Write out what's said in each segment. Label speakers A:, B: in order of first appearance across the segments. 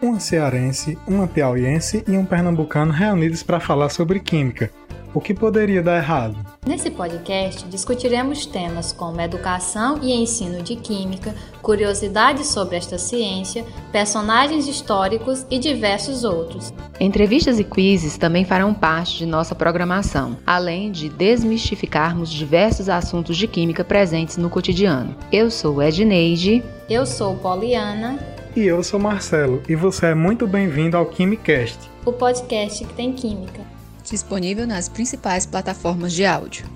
A: Uma cearense, uma piauiense e um pernambucano reunidos para falar sobre química. O que poderia dar errado?
B: Nesse podcast discutiremos temas como educação e ensino de química, curiosidades sobre esta ciência, personagens históricos e diversos outros.
C: Entrevistas e quizzes também farão parte de nossa programação, além de desmistificarmos diversos assuntos de química presentes no cotidiano. Eu sou Edneide.
B: Eu sou Poliana.
A: E eu sou Marcelo, e você é muito bem-vindo ao Quimicast,
B: o podcast que tem química
C: disponível nas principais plataformas de áudio.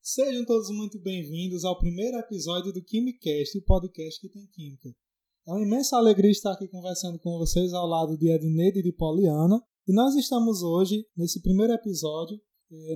A: Sejam todos muito bem-vindos ao primeiro episódio do Quimicast, o podcast que tem química. É uma imensa alegria estar aqui conversando com vocês ao lado de Edneide e de Poliana. E nós estamos hoje, nesse primeiro episódio,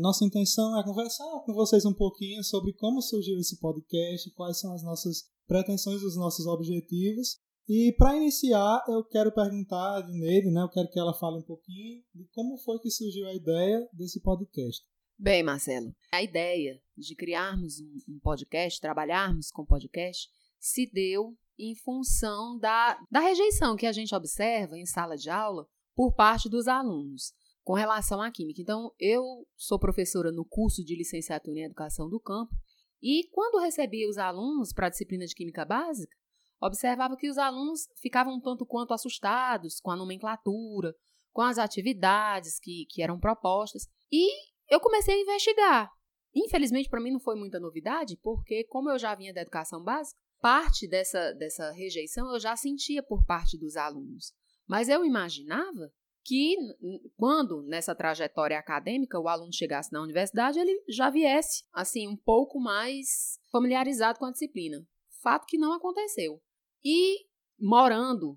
A: nossa intenção é conversar com vocês um pouquinho sobre como surgiu esse podcast, quais são as nossas pretensões, os nossos objetivos e para iniciar, eu quero perguntar a Neide, né? Eu quero que ela fale um pouquinho de como foi que surgiu a ideia desse podcast.
C: Bem, Marcelo, a ideia de criarmos um podcast, trabalharmos com podcast, se deu em função da, da rejeição que a gente observa em sala de aula por parte dos alunos com relação à química. Então, eu sou professora no curso de licenciatura em educação do campo e quando recebia os alunos para a disciplina de química básica, observava que os alunos ficavam um tanto quanto assustados com a nomenclatura, com as atividades que, que eram propostas, e eu comecei a investigar. Infelizmente, para mim não foi muita novidade, porque, como eu já vinha da educação básica, parte dessa, dessa rejeição eu já sentia por parte dos alunos. Mas eu imaginava que, quando nessa trajetória acadêmica o aluno chegasse na universidade, ele já viesse, assim, um pouco mais familiarizado com a disciplina. Fato que não aconteceu. E morando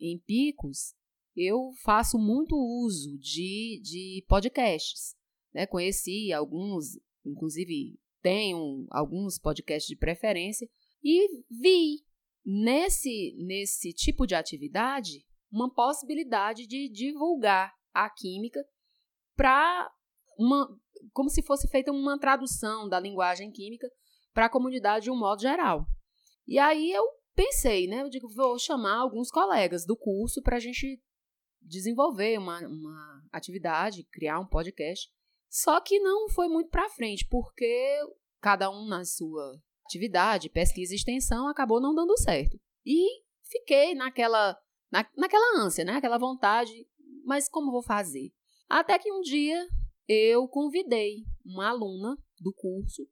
C: em Picos, eu faço muito uso de, de podcasts. Né? Conheci alguns, inclusive tenho alguns podcasts de preferência, e vi nesse, nesse tipo de atividade uma possibilidade de divulgar a química para uma como se fosse feita uma tradução da linguagem química para a comunidade de um modo geral. E aí eu pensei, né? Eu digo, vou chamar alguns colegas do curso para a gente desenvolver uma, uma atividade, criar um podcast. Só que não foi muito para frente, porque cada um na sua atividade, pesquisa e extensão, acabou não dando certo. E fiquei naquela, na, naquela ânsia, né? Aquela vontade, mas como vou fazer? Até que um dia eu convidei uma aluna do curso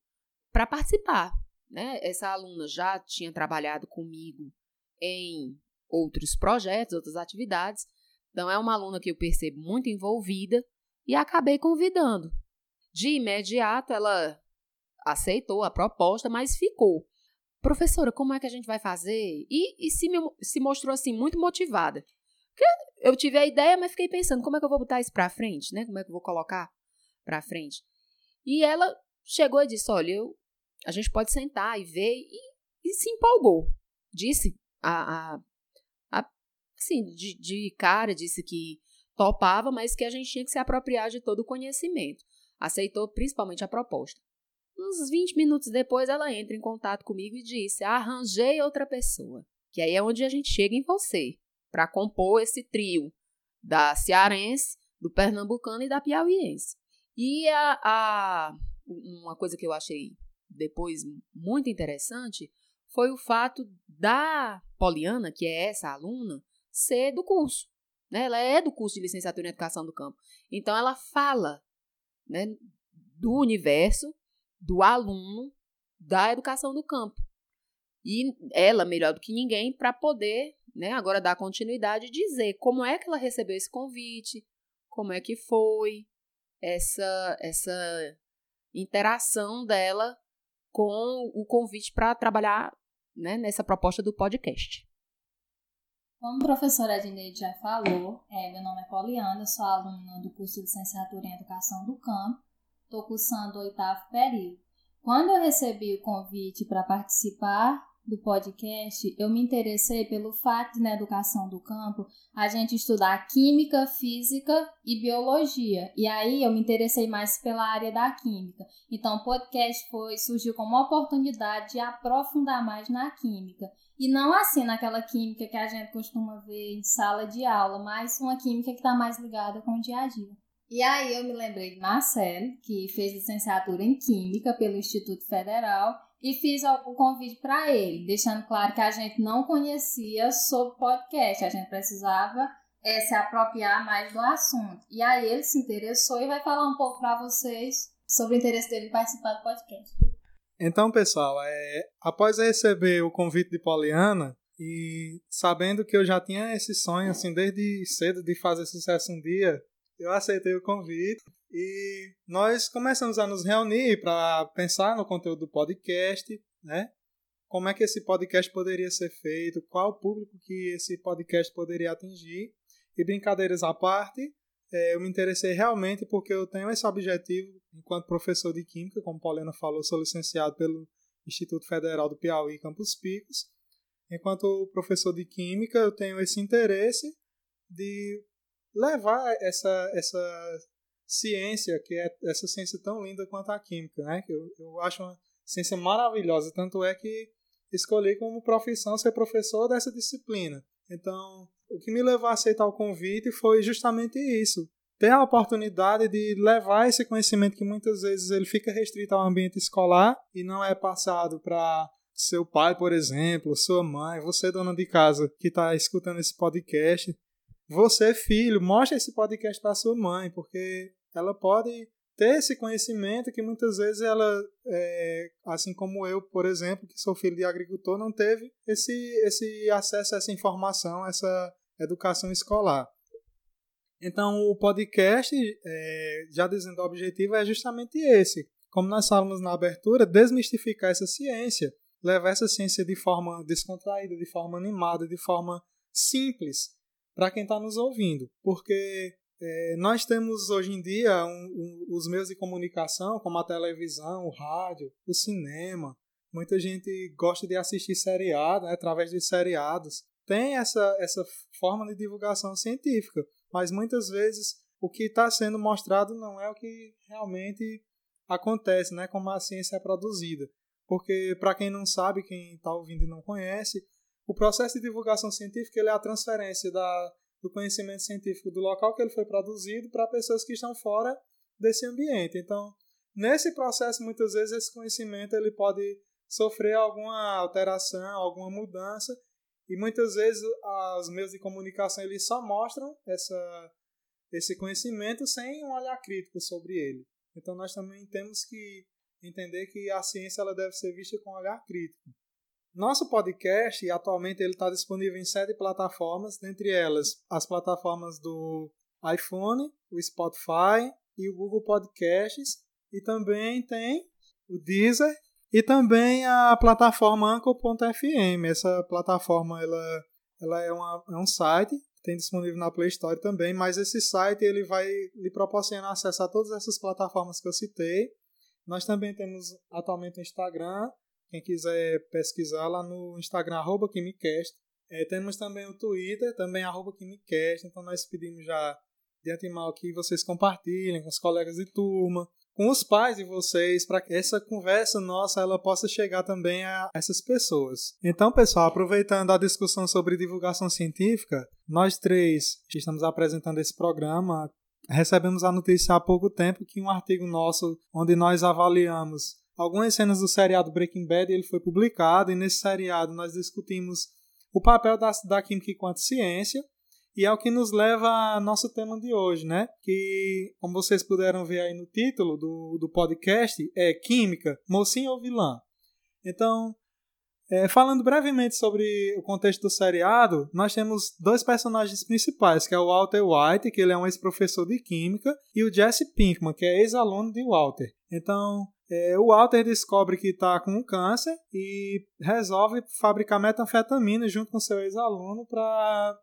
C: para participar né? Essa aluna já tinha trabalhado comigo em outros projetos, outras atividades. Então, é uma aluna que eu percebo muito envolvida e acabei convidando. De imediato, ela aceitou a proposta, mas ficou. Professora, como é que a gente vai fazer? E, e se, me, se mostrou assim muito motivada. Eu tive a ideia, mas fiquei pensando como é que eu vou botar isso para frente, né? Como é que eu vou colocar para frente? E ela chegou e disse: Olha, eu a gente pode sentar e ver, e, e se empolgou. Disse a, a assim, de, de cara, disse que topava, mas que a gente tinha que se apropriar de todo o conhecimento. Aceitou principalmente a proposta. Uns 20 minutos depois, ela entra em contato comigo e disse: Arranjei outra pessoa. Que aí é onde a gente chega em você, para compor esse trio da cearense, do pernambucano e da piauiense. E a, a, uma coisa que eu achei depois muito interessante foi o fato da Poliana, que é essa aluna, ser do curso. Né? Ela é do curso de licenciatura em educação do campo. Então, ela fala né, do universo, do aluno, da educação do campo. E ela, melhor do que ninguém, para poder né, agora dar continuidade e dizer como é que ela recebeu esse convite, como é que foi essa, essa interação dela com o convite para trabalhar né, nessa proposta do podcast.
D: Como a professora Adneide já falou, é, meu nome é Poliana, sou aluna do curso de licenciatura em Educação do Campo, estou cursando o oitavo período. Quando eu recebi o convite para participar do podcast, eu me interessei pelo fato de, na educação do campo, a gente estudar química, física e biologia. E aí eu me interessei mais pela área da química. Então o podcast foi surgiu como uma oportunidade de aprofundar mais na química. E não assim naquela química que a gente costuma ver em sala de aula, mas uma química que está mais ligada com o dia a dia. E aí eu me lembrei de Marcelo, que fez licenciatura em Química pelo Instituto Federal, e fiz o convite para ele, deixando claro que a gente não conhecia sobre podcast, a gente precisava é, se apropriar mais do assunto. E aí ele se interessou e vai falar um pouco para vocês sobre o interesse dele em participar do podcast.
A: Então, pessoal, é, após receber o convite de Poliana e sabendo que eu já tinha esse sonho assim desde cedo de fazer sucesso um dia, eu aceitei o convite e nós começamos a nos reunir para pensar no conteúdo do podcast, né? Como é que esse podcast poderia ser feito, qual o público que esse podcast poderia atingir. E brincadeiras à parte, é, eu me interessei realmente porque eu tenho esse objetivo enquanto professor de Química, como Paulina falou, sou licenciado pelo Instituto Federal do Piauí, Campos Picos. Enquanto professor de Química, eu tenho esse interesse de levar essa, essa ciência, que é essa ciência tão linda quanto a química, né? Que eu, eu acho uma ciência maravilhosa, tanto é que escolhi como profissão ser professor dessa disciplina. Então, o que me levou a aceitar o convite foi justamente isso. Ter a oportunidade de levar esse conhecimento que muitas vezes ele fica restrito ao ambiente escolar e não é passado para seu pai, por exemplo, sua mãe, você dona de casa que está escutando esse podcast, você, filho, mostre esse podcast para sua mãe, porque ela pode ter esse conhecimento que muitas vezes ela, é, assim como eu, por exemplo, que sou filho de agricultor, não teve esse, esse acesso a essa informação, essa educação escolar. Então, o podcast, é, já dizendo o objetivo, é justamente esse. Como nós falamos na abertura, desmistificar essa ciência, levar essa ciência de forma descontraída, de forma animada, de forma simples, para quem está nos ouvindo, porque é, nós temos hoje em dia um, um, os meios de comunicação, como a televisão, o rádio, o cinema. Muita gente gosta de assistir seriado, né, através de seriados. Tem essa, essa forma de divulgação científica, mas muitas vezes o que está sendo mostrado não é o que realmente acontece, né, como a ciência é produzida. Porque, para quem não sabe, quem está ouvindo e não conhece, o processo de divulgação científica é a transferência da, do conhecimento científico do local que ele foi produzido para pessoas que estão fora desse ambiente. Então, nesse processo, muitas vezes esse conhecimento ele pode sofrer alguma alteração, alguma mudança, e muitas vezes os meios de comunicação eles só mostram essa, esse conhecimento sem um olhar crítico sobre ele. Então, nós também temos que entender que a ciência ela deve ser vista com um olhar crítico. Nosso podcast, atualmente, ele está disponível em sete plataformas, dentre elas as plataformas do iPhone, o Spotify e o Google Podcasts, e também tem o Deezer e também a plataforma Anchor.fm. Essa plataforma ela, ela é, uma, é um site tem disponível na Play Store também, mas esse site ele vai lhe proporcionar acesso a todas essas plataformas que eu citei. Nós também temos atualmente o Instagram, quem quiser pesquisar lá no Instagram, arroba KimiCast. É, temos também o Twitter, também arroba KimiCast. Então nós pedimos já de antemão que vocês compartilhem com os colegas de turma, com os pais de vocês, para que essa conversa nossa ela possa chegar também a essas pessoas. Então, pessoal, aproveitando a discussão sobre divulgação científica, nós três que estamos apresentando esse programa, recebemos a notícia há pouco tempo que um artigo nosso onde nós avaliamos algumas cenas do seriado Breaking Bad ele foi publicado e nesse seriado nós discutimos o papel da, da química enquanto ciência e é o que nos leva ao nosso tema de hoje, né? Que, como vocês puderam ver aí no título do, do podcast, é Química, Mocinho ou Vilã? Então, é, falando brevemente sobre o contexto do seriado, nós temos dois personagens principais, que é o Walter White, que ele é um ex-professor de Química, e o Jesse Pinkman, que é ex-aluno de Walter. Então, é, o Walter descobre que está com câncer e resolve fabricar metanfetamina junto com seu ex-aluno para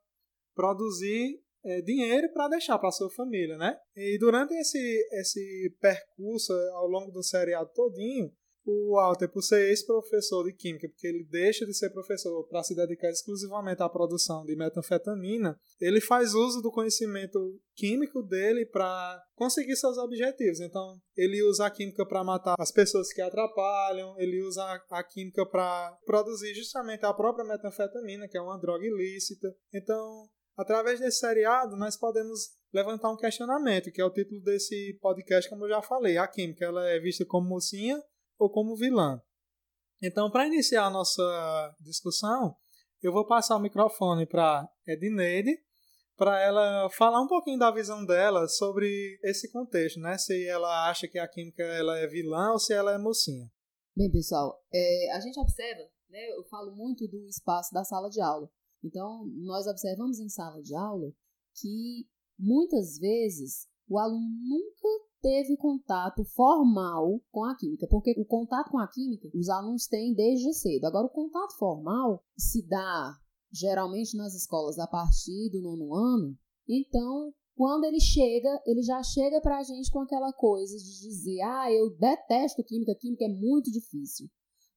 A: produzir é, dinheiro para deixar para sua família, né? E durante esse, esse percurso ao longo do seriado todinho, o Walter, por ser ex-professor de química, porque ele deixa de ser professor para se dedicar exclusivamente à produção de metanfetamina, ele faz uso do conhecimento químico dele para conseguir seus objetivos. Então, ele usa a química para matar as pessoas que atrapalham, ele usa a química para produzir justamente a própria metanfetamina, que é uma droga ilícita. Então, através desse seriado, nós podemos levantar um questionamento, que é o título desse podcast, como eu já falei. A química ela é vista como mocinha ou como vilã. Então, para iniciar a nossa discussão, eu vou passar o microfone para Edneide, para ela falar um pouquinho da visão dela sobre esse contexto, né? Se ela acha que a química ela é vilã ou se ela é mocinha.
C: Bem, pessoal, é, a gente observa, né? Eu falo muito do espaço da sala de aula. Então, nós observamos em sala de aula que muitas vezes o aluno nunca teve contato formal com a química, porque o contato com a química os alunos têm desde cedo. Agora, o contato formal se dá geralmente nas escolas a partir do nono ano. Então, quando ele chega, ele já chega para a gente com aquela coisa de dizer: ah, eu detesto química, química é muito difícil.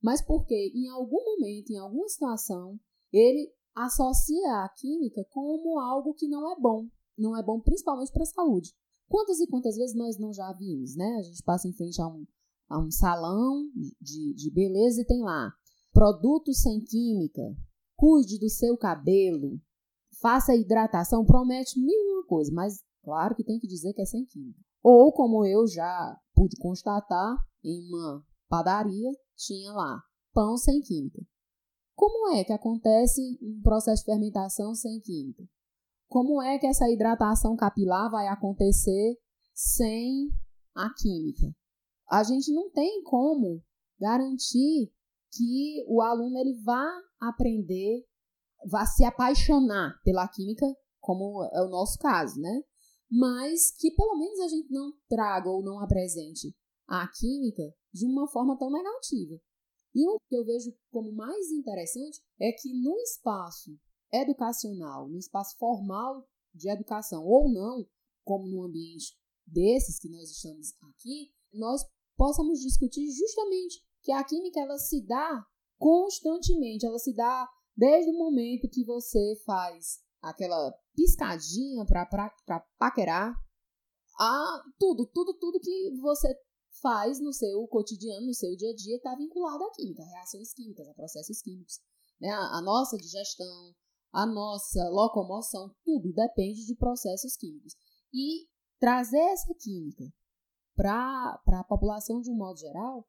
C: Mas porque em algum momento, em alguma situação, ele associa a química como algo que não é bom. Não é bom principalmente para a saúde. Quantas e quantas vezes nós não já vimos, né? A gente passa em frente a um, a um salão de, de beleza e tem lá produtos sem química, cuide do seu cabelo, faça hidratação, promete mil e uma coisas, mas claro que tem que dizer que é sem química. Ou, como eu já pude constatar, em uma padaria tinha lá pão sem química. Como é que acontece um processo de fermentação sem química? Como é que essa hidratação capilar vai acontecer sem a química? A gente não tem como garantir que o aluno ele vá aprender, vá se apaixonar pela química, como é o nosso caso, né? Mas que pelo menos a gente não traga ou não apresente a química de uma forma tão negativa. E o que eu vejo como mais interessante é que no espaço educacional, no espaço formal de educação ou não, como no ambiente desses que nós estamos aqui, nós possamos discutir justamente que a química ela se dá constantemente, ela se dá desde o momento que você faz aquela piscadinha para paquerar, a tudo, tudo, tudo que você faz no seu cotidiano, no seu dia a dia, está vinculado à química, a reações químicas, a processos químicos. Né? A, a nossa digestão, a nossa locomoção, tudo depende de processos químicos. E trazer essa química para a população de um modo geral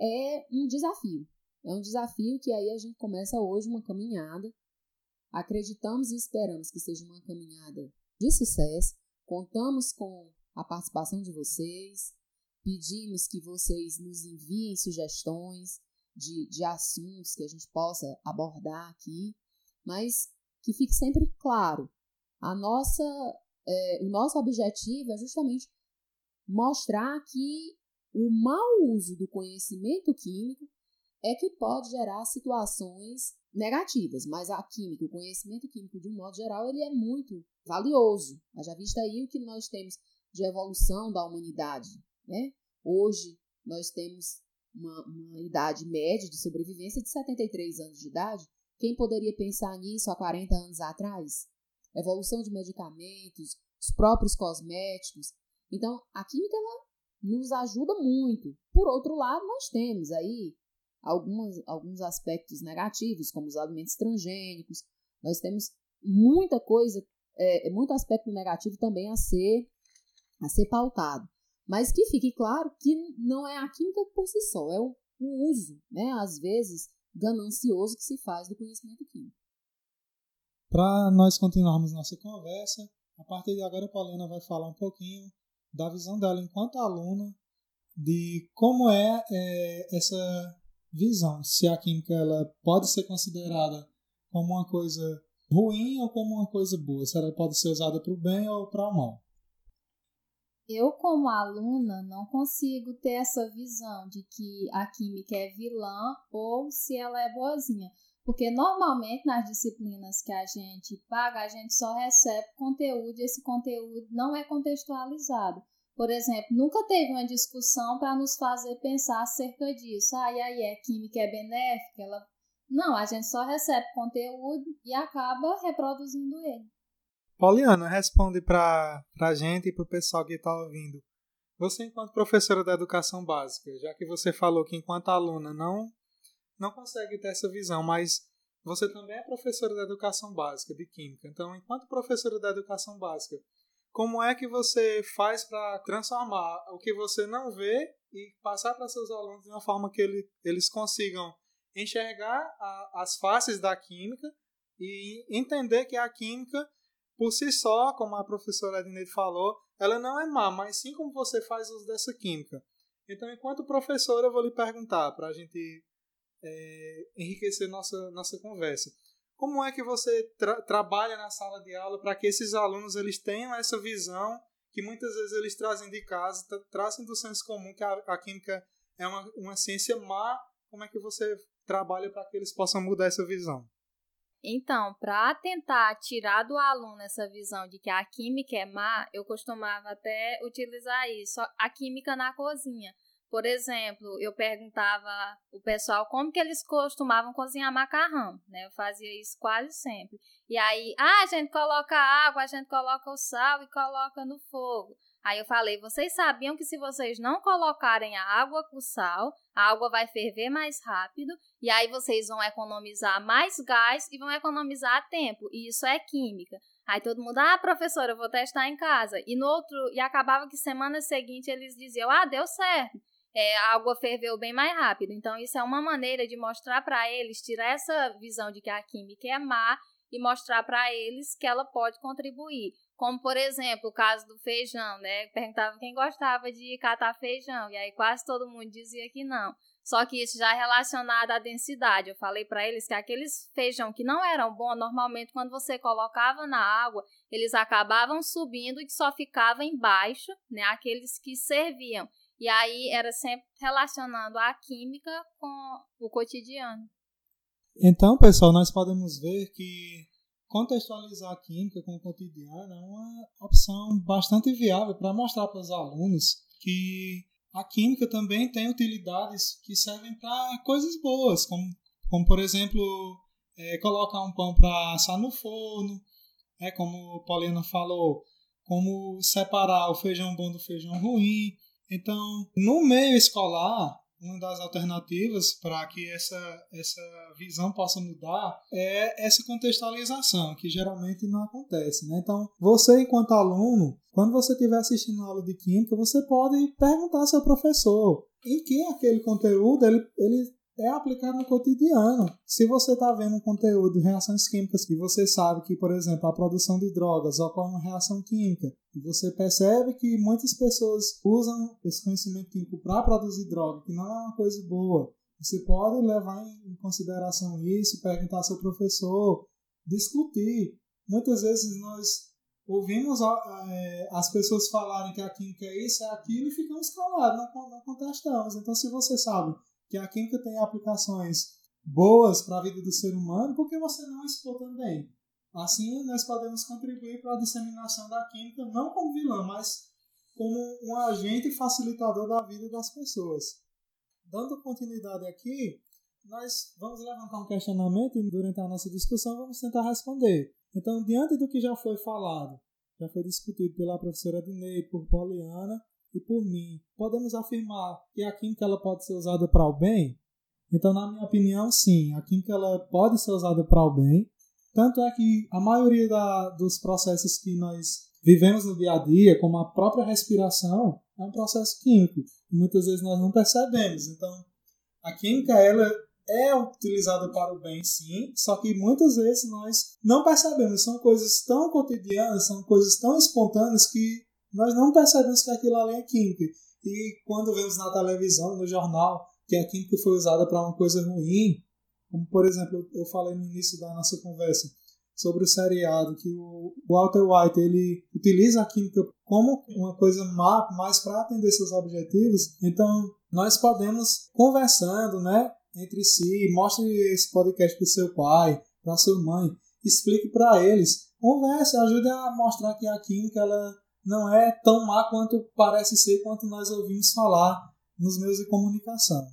C: é um desafio. É um desafio que aí a gente começa hoje uma caminhada. Acreditamos e esperamos que seja uma caminhada de sucesso. Contamos com a participação de vocês. Pedimos que vocês nos enviem sugestões de, de assuntos que a gente possa abordar aqui. Mas que fique sempre claro, a nossa, é, o nosso objetivo é justamente mostrar que o mau uso do conhecimento químico é que pode gerar situações negativas, mas a química, o conhecimento químico de um modo geral, ele é muito valioso. Já visto aí o que nós temos de evolução da humanidade, né? Hoje nós temos uma, uma idade média de sobrevivência de 73 anos de idade, quem poderia pensar nisso há 40 anos atrás? Evolução de medicamentos, os próprios cosméticos. Então, a química ela nos ajuda muito. Por outro lado, nós temos aí algumas, alguns aspectos negativos, como os alimentos transgênicos. Nós temos muita coisa, é, muito aspecto negativo também a ser, a ser pautado. Mas que fique claro que não é a química por si só, é o, o uso, né? Às vezes, ganancioso que se faz do conhecimento químico.
A: Para nós continuarmos nossa conversa, a partir de agora a Paulina vai falar um pouquinho da visão dela enquanto aluna de como é, é essa visão, se a química ela pode ser considerada como uma coisa ruim ou como uma coisa boa, se ela pode ser usada para o bem ou para o mal
D: eu, como aluna, não consigo ter essa visão de que a química é vilã ou se ela é boazinha. Porque normalmente nas disciplinas que a gente paga, a gente só recebe conteúdo e esse conteúdo não é contextualizado. Por exemplo, nunca teve uma discussão para nos fazer pensar acerca disso. Ah, e aí, é química é benéfica? Ela... Não, a gente só recebe conteúdo e acaba reproduzindo ele.
A: Poliana, responde para a gente e para o pessoal que está ouvindo. Você, enquanto professora da educação básica, já que você falou que enquanto aluna não, não consegue ter essa visão, mas você também é professora da educação básica de Química. Então, enquanto professora da educação básica, como é que você faz para transformar o que você não vê e passar para seus alunos de uma forma que ele, eles consigam enxergar a, as faces da química e entender que a química, por si só, como a professora Edneide falou, ela não é má, mas sim como você faz uso dessa química. Então, enquanto professora, eu vou lhe perguntar para a gente é, enriquecer nossa, nossa conversa. Como é que você tra trabalha na sala de aula para que esses alunos eles tenham essa visão que muitas vezes eles trazem de casa, trazem do senso comum que a, a química é uma, uma ciência má? Como é que você trabalha para que eles possam mudar essa visão?
D: Então, para tentar tirar do aluno essa visão de que a química é má, eu costumava até utilizar isso, a química na cozinha. Por exemplo, eu perguntava o pessoal como que eles costumavam cozinhar macarrão, né? Eu fazia isso quase sempre. E aí, ah, a gente coloca água, a gente coloca o sal e coloca no fogo. Aí eu falei, vocês sabiam que se vocês não colocarem a água com sal, a água vai ferver mais rápido e aí vocês vão economizar mais gás e vão economizar tempo. E isso é química. Aí todo mundo, ah, professora, eu vou testar em casa. E no outro, e acabava que semana seguinte eles diziam, ah, deu certo. É, a água ferveu bem mais rápido. Então, isso é uma maneira de mostrar para eles, tirar essa visão de que a química é má e mostrar para eles que ela pode contribuir. Como, por exemplo, o caso do feijão, né? Perguntava quem gostava de catar feijão, e aí quase todo mundo dizia que não. Só que isso já é relacionado à densidade. Eu falei para eles que aqueles feijão que não eram bons, normalmente quando você colocava na água, eles acabavam subindo e só ficava embaixo, né? Aqueles que serviam. E aí era sempre relacionando a química com o cotidiano.
A: Então, pessoal, nós podemos ver que contextualizar a química com o cotidiano é uma opção bastante viável para mostrar para os alunos que a química também tem utilidades que servem para coisas boas, como, como por exemplo, é, colocar um pão para assar no forno, é, como a Paulina falou, como separar o feijão bom do feijão ruim. Então, no meio escolar, uma das alternativas para que essa, essa visão possa mudar é essa contextualização, que geralmente não acontece. Né? Então, você, enquanto aluno, quando você estiver assistindo a aula de Química, você pode perguntar ao seu professor em que aquele conteúdo ele, ele é aplicado no cotidiano. Se você está vendo um conteúdo de reações químicas e você sabe que, por exemplo, a produção de drogas ocorre uma reação química e você percebe que muitas pessoas usam esse conhecimento químico para produzir droga, que não é uma coisa boa, você pode levar em consideração isso, perguntar ao seu professor, discutir. Muitas vezes nós ouvimos é, as pessoas falarem que a química é isso, é aquilo e ficamos calados, não, não contestamos. Então, se você sabe que a química tem aplicações boas para a vida do ser humano, por que você não expor também? Assim, nós podemos contribuir para a disseminação da química, não como vilã, mas como um agente facilitador da vida das pessoas. Dando continuidade aqui, nós vamos levantar um questionamento e durante a nossa discussão vamos tentar responder. Então, diante do que já foi falado, já foi discutido pela professora Dinei, por Poliana, e por mim, podemos afirmar que a química ela pode ser usada para o bem? Então, na minha opinião, sim, a química ela pode ser usada para o bem. Tanto é que a maioria da, dos processos que nós vivemos no dia a dia, como a própria respiração, é um processo químico. E muitas vezes nós não percebemos. Então, a química ela é utilizada para o bem, sim, só que muitas vezes nós não percebemos. São coisas tão cotidianas, são coisas tão espontâneas que nós não percebemos que aquilo ali é química. E quando vemos na televisão, no jornal, que a química foi usada para uma coisa ruim, como por exemplo, eu falei no início da nossa conversa sobre o seriado, que o Walter White ele utiliza a química como uma coisa má, mais para atender seus objetivos. Então, nós podemos conversando, né, entre si, mostre esse podcast para seu pai, para sua mãe, explique para eles, converse, ajude a mostrar que a química ela não é tão má quanto parece ser, quanto nós ouvimos falar nos meios de comunicação.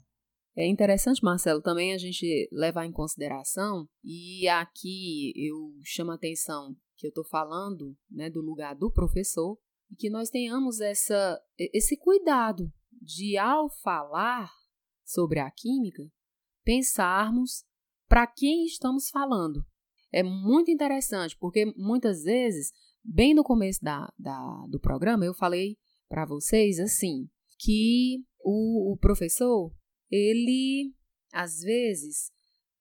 C: É interessante, Marcelo, também a gente levar em consideração, e aqui eu chamo a atenção que eu estou falando né, do lugar do professor, e que nós tenhamos essa, esse cuidado de, ao falar sobre a química, pensarmos para quem estamos falando. É muito interessante, porque muitas vezes, bem no começo da, da do programa, eu falei para vocês assim, que o, o professor, ele às vezes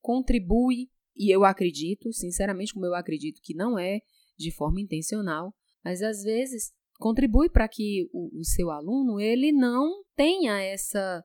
C: contribui, e eu acredito, sinceramente, como eu acredito que não é de forma intencional, mas às vezes contribui para que o, o, seu aluno ele não tenha essa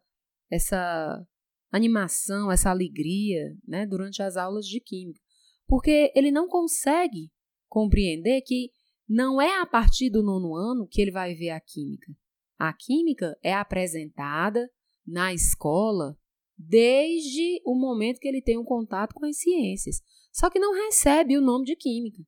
C: essa animação, essa alegria, né, durante as aulas de química, porque ele não consegue compreender que não é a partir do nono ano que ele vai ver a química. A química é apresentada na escola desde o momento que ele tem um contato com as ciências, só que não recebe o nome de química.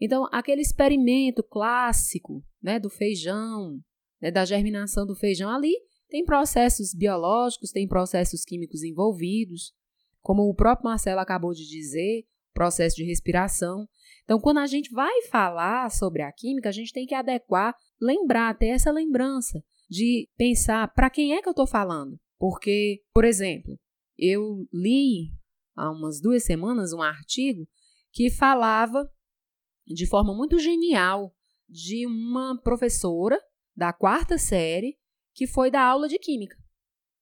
C: Então, aquele experimento clássico né, do feijão, né, da germinação do feijão ali, tem processos biológicos, tem processos químicos envolvidos, como o próprio Marcelo acabou de dizer, processo de respiração. Então, quando a gente vai falar sobre a química, a gente tem que adequar, lembrar, ter essa lembrança de pensar para quem é que eu estou falando. Porque, por exemplo, eu li há umas duas semanas um artigo que falava de forma muito genial de uma professora da quarta série que foi dar aula de química.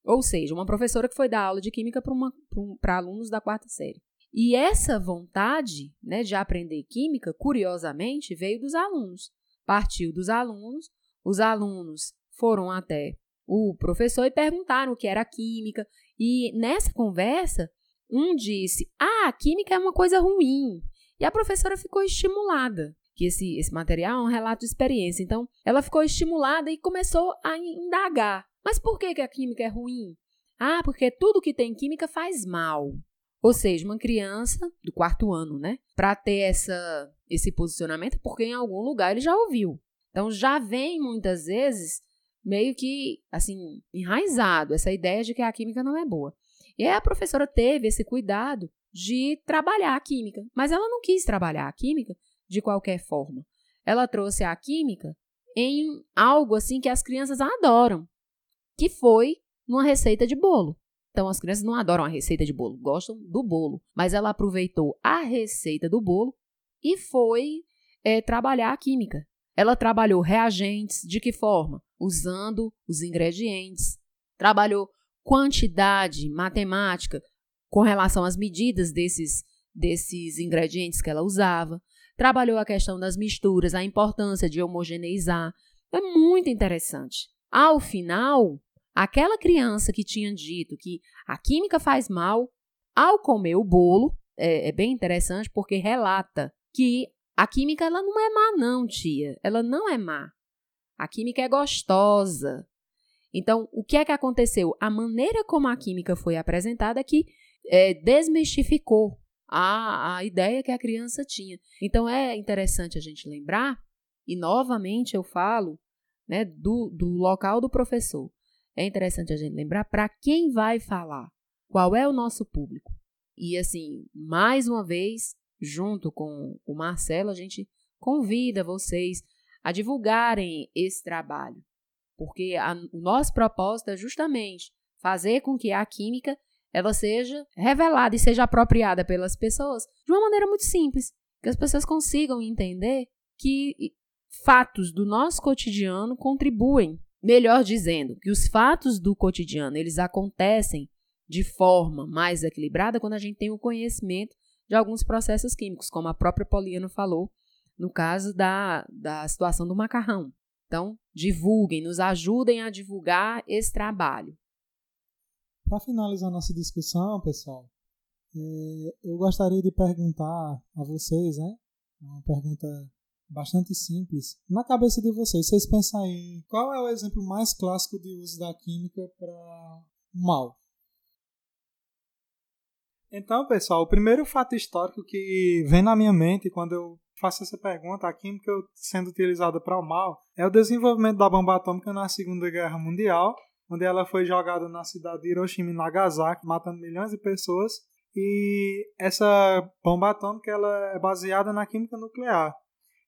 C: Ou seja, uma professora que foi dar aula de química para alunos da quarta série. E essa vontade né, de aprender química, curiosamente, veio dos alunos. Partiu dos alunos, os alunos foram até o professor e perguntaram o que era química. E nessa conversa, um disse: Ah, química é uma coisa ruim. E a professora ficou estimulada, que esse, esse material é um relato de experiência. Então, ela ficou estimulada e começou a indagar. Mas por que, que a química é ruim? Ah, porque tudo que tem química faz mal. Ou seja, uma criança do quarto ano, né? Para ter essa, esse posicionamento, porque em algum lugar ele já ouviu. Então já vem muitas vezes meio que assim enraizado essa ideia de que a química não é boa. E aí a professora teve esse cuidado de trabalhar a química, mas ela não quis trabalhar a química de qualquer forma. Ela trouxe a química em algo assim que as crianças adoram, que foi numa receita de bolo. Então as crianças não adoram a receita de bolo, gostam do bolo, mas ela aproveitou a receita do bolo e foi é, trabalhar a química. Ela trabalhou reagentes, de que forma? Usando os ingredientes. Trabalhou quantidade matemática, com relação às medidas desses, desses ingredientes que ela usava. Trabalhou a questão das misturas, a importância de homogeneizar. É muito interessante. Ao final, aquela criança que tinha dito que a química faz mal, ao comer o bolo, é, é bem interessante porque relata que a química ela não é má, não, tia. Ela não é má. A química é gostosa. Então, o que é que aconteceu? A maneira como a química foi apresentada é que é, desmistificou a, a ideia que a criança tinha. Então é interessante a gente lembrar, e novamente eu falo né, do, do local do professor. É interessante a gente lembrar para quem vai falar, qual é o nosso público. E assim, mais uma vez, junto com o Marcelo, a gente convida vocês a divulgarem esse trabalho, porque a, o nosso propósito é justamente fazer com que a química ela seja revelada e seja apropriada pelas pessoas de uma maneira muito simples, que as pessoas consigam entender que fatos do nosso cotidiano contribuem, melhor dizendo, que os fatos do cotidiano, eles acontecem de forma mais equilibrada quando a gente tem o conhecimento de alguns processos químicos, como a própria Poliana falou no caso da, da situação do macarrão. Então, divulguem, nos ajudem a divulgar esse trabalho.
A: Para finalizar nossa discussão, pessoal, é, eu gostaria de perguntar a vocês, né? Uma pergunta bastante simples. Na cabeça de vocês, vocês pensam aí, qual é o exemplo mais clássico de uso da química para mal? Então, pessoal, o primeiro fato histórico que vem na minha mente quando eu faço essa pergunta, a química sendo utilizada para o mal é o desenvolvimento da bomba atômica na Segunda Guerra Mundial, onde ela foi jogada na cidade de Hiroshima e Nagasaki, matando milhões de pessoas. E essa bomba atômica ela é baseada na química nuclear.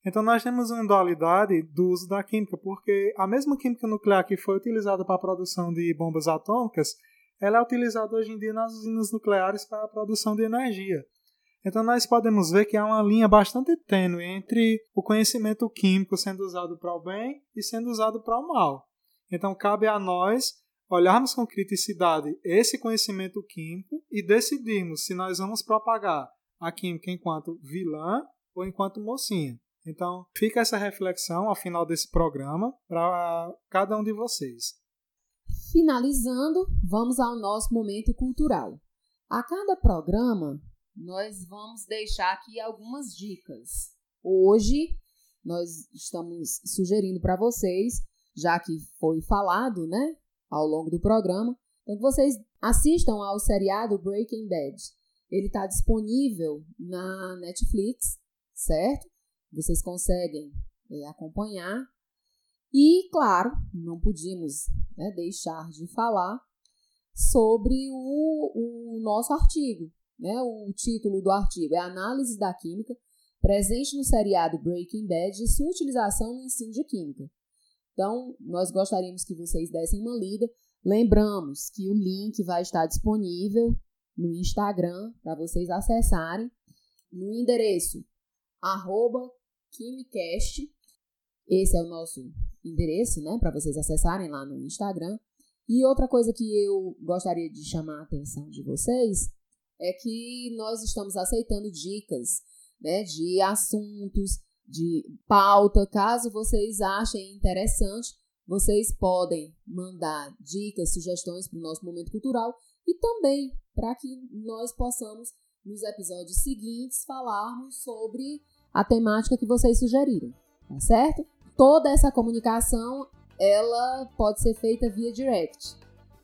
A: Então nós temos uma dualidade do uso da química, porque a mesma química nuclear que foi utilizada para a produção de bombas atômicas, ela é utilizada hoje em dia nas usinas nucleares para a produção de energia. Então nós podemos ver que há uma linha bastante tênue entre o conhecimento químico sendo usado para o bem e sendo usado para o mal. Então cabe a nós olharmos com criticidade esse conhecimento químico e decidirmos se nós vamos propagar a química enquanto vilã ou enquanto mocinha. Então, fica essa reflexão ao final desse programa para cada um de vocês.
C: Finalizando, vamos ao nosso momento cultural. A cada programa, nós vamos deixar aqui algumas dicas. Hoje, nós estamos sugerindo para vocês, já que foi falado, né, ao longo do programa, então que vocês assistam ao seriado Breaking Bad. Ele está disponível na Netflix, certo? Vocês conseguem é, acompanhar. E, claro, não podíamos né, deixar de falar sobre o, o nosso artigo, né? O título do artigo é Análise da Química, presente no seriado Breaking Bad e sua utilização no ensino de Química. Então, nós gostaríamos que vocês dessem uma lida. Lembramos que o link vai estar disponível no Instagram para vocês acessarem no endereço arroba Quimicast. Esse é o nosso endereço, né, para vocês acessarem lá no Instagram. E outra coisa que eu gostaria de chamar a atenção de vocês é que nós estamos aceitando dicas né, de assuntos, de pauta. Caso vocês achem interessante, vocês podem mandar dicas, sugestões para o nosso momento cultural e também para que nós possamos, nos episódios seguintes, falarmos sobre a temática que vocês sugeriram, tá certo? Toda essa comunicação ela pode ser feita via direct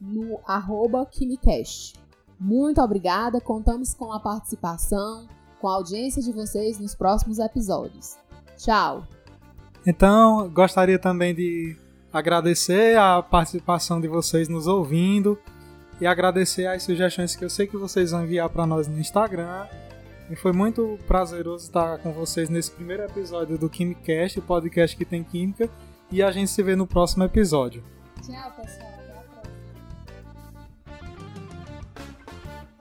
C: no arroba KimiCast. Muito obrigada, contamos com a participação, com a audiência de vocês nos próximos episódios. Tchau!
A: Então, gostaria também de agradecer a participação de vocês nos ouvindo e agradecer as sugestões que eu sei que vocês vão enviar para nós no Instagram. E foi muito prazeroso estar com vocês nesse primeiro episódio do KimCast, o podcast que tem química, e a gente se vê no próximo episódio.
D: Tchau, pessoal.